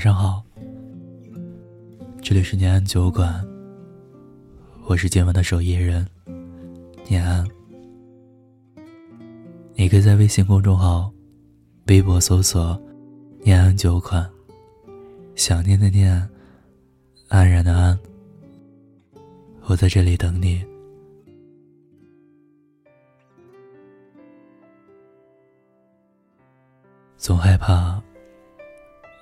晚上好，这里是念安酒馆，我是今晚的守夜人，念安。你可以在微信公众号、微博搜索“念安酒馆”，想念的念，安然的安，我在这里等你。总害怕。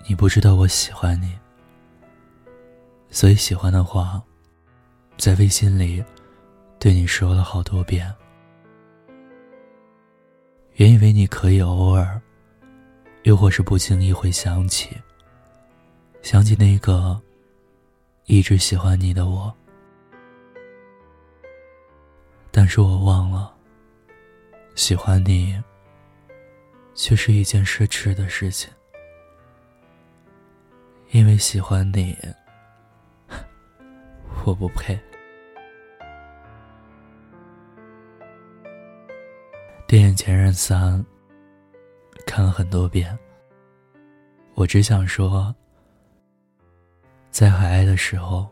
你不知道我喜欢你，所以喜欢的话，在微信里对你说了好多遍。原以为你可以偶尔，又或是不经意会想起，想起那个一直喜欢你的我，但是我忘了，喜欢你，却是一件奢侈的事情。因为喜欢你，我不配。电影《前任三》看了很多遍，我只想说，在还爱的时候，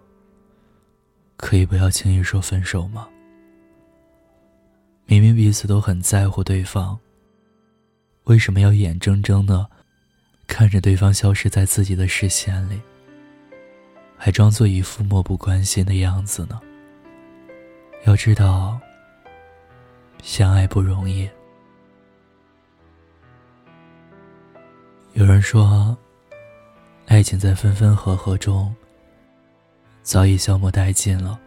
可以不要轻易说分手吗？明明彼此都很在乎对方，为什么要眼睁睁的？看着对方消失在自己的视线里，还装作一副漠不关心的样子呢。要知道，相爱不容易。有人说，爱情在分分合合中早已消磨殆尽了。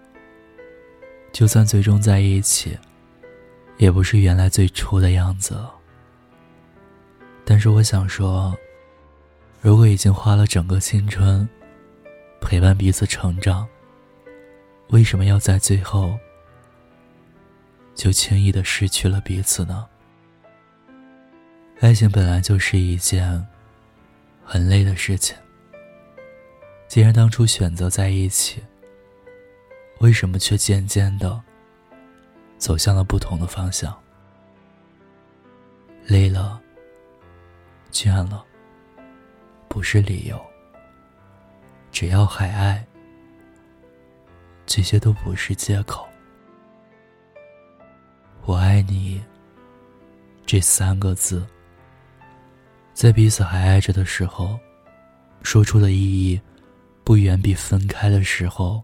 就算最终在一起，也不是原来最初的样子了。但是我想说。如果已经花了整个青春，陪伴彼此成长，为什么要在最后就轻易的失去了彼此呢？爱情本来就是一件很累的事情。既然当初选择在一起，为什么却渐渐的走向了不同的方向？累了，倦了。不是理由。只要还爱，这些都不是借口。我爱你这三个字，在彼此还爱着的时候，说出的意义，不远比分开的时候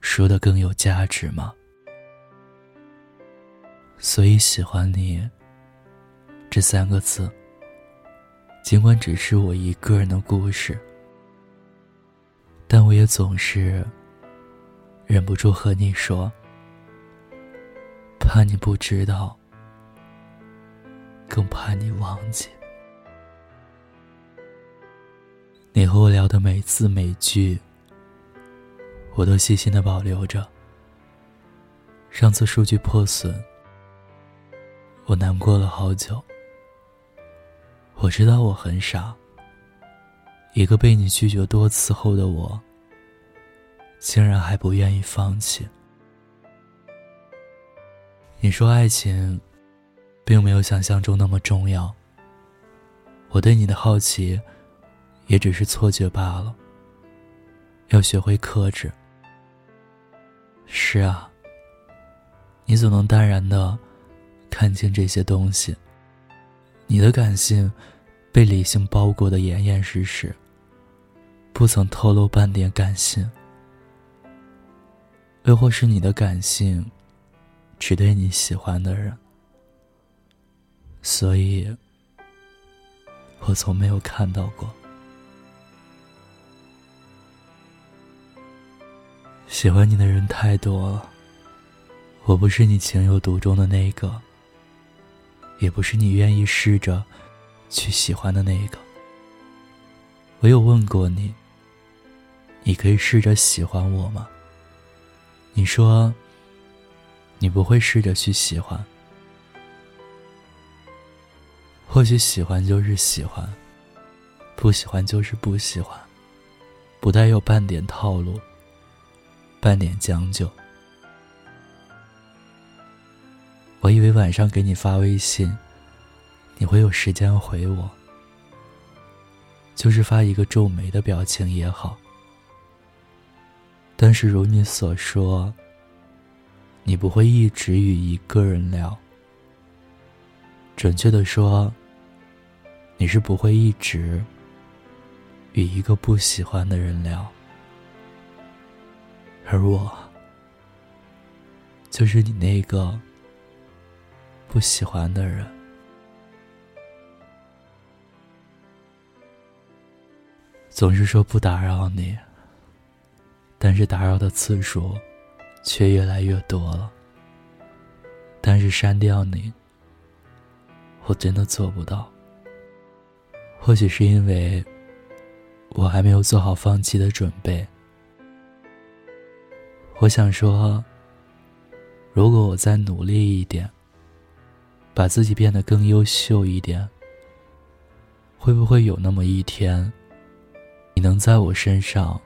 说的更有价值吗？所以喜欢你这三个字。尽管只是我一个人的故事，但我也总是忍不住和你说，怕你不知道，更怕你忘记。你和我聊的每字每句，我都细心的保留着。上次数据破损，我难过了好久。我知道我很傻，一个被你拒绝多次后的我，竟然还不愿意放弃。你说爱情，并没有想象中那么重要。我对你的好奇，也只是错觉罢了。要学会克制。是啊，你总能淡然的看清这些东西。你的感性被理性包裹的严严实实，不曾透露半点感性；又或是你的感性只对你喜欢的人，所以我从没有看到过。喜欢你的人太多了，我不是你情有独钟的那一个。也不是你愿意试着去喜欢的那一个。我有问过你，你可以试着喜欢我吗？你说你不会试着去喜欢。或许喜欢就是喜欢，不喜欢就是不喜欢，不带有半点套路，半点将就。我以为晚上给你发微信，你会有时间回我。就是发一个皱眉的表情也好。但是如你所说，你不会一直与一个人聊。准确的说，你是不会一直与一个不喜欢的人聊。而我，就是你那个不喜欢的人。总是说不打扰你，但是打扰的次数却越来越多了。但是删掉你，我真的做不到。或许是因为我还没有做好放弃的准备。我想说，如果我再努力一点，把自己变得更优秀一点，会不会有那么一天？你能在我身上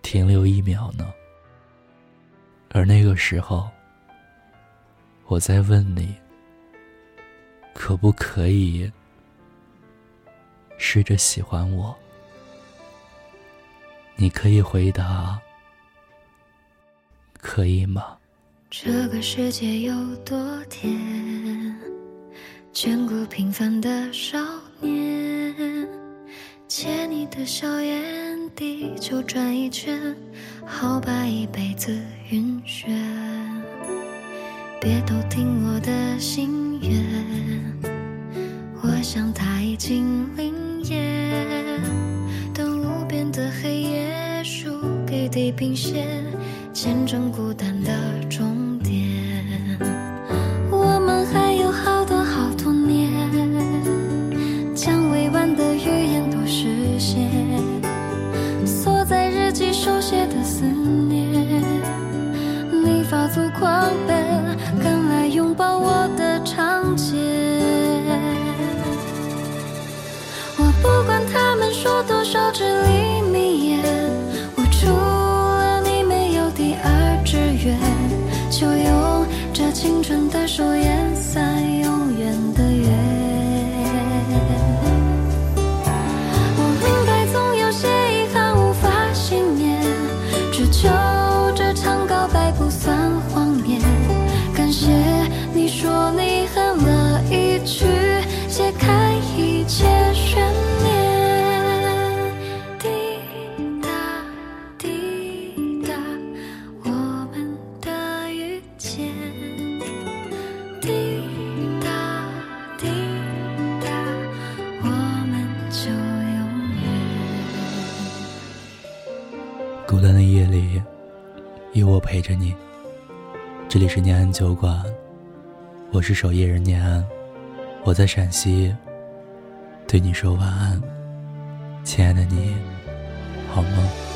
停留一秒呢？而那个时候，我在问你，可不可以试着喜欢我？你可以回答，可以吗？这个世界有多甜，眷顾平凡的少年。借你的笑眼地球转一圈，好把一辈子晕眩。别偷听我的心愿，我想它已经灵验。等无边的黑夜输给地平线，见证孤单的终说多少至理名言，我除了你没有第二志愿，就用这青春的手烟散。孤单的夜里，有我陪着你。这里是念安酒馆，我是守夜人念安，我在陕西，对你说晚安，亲爱的你，好梦。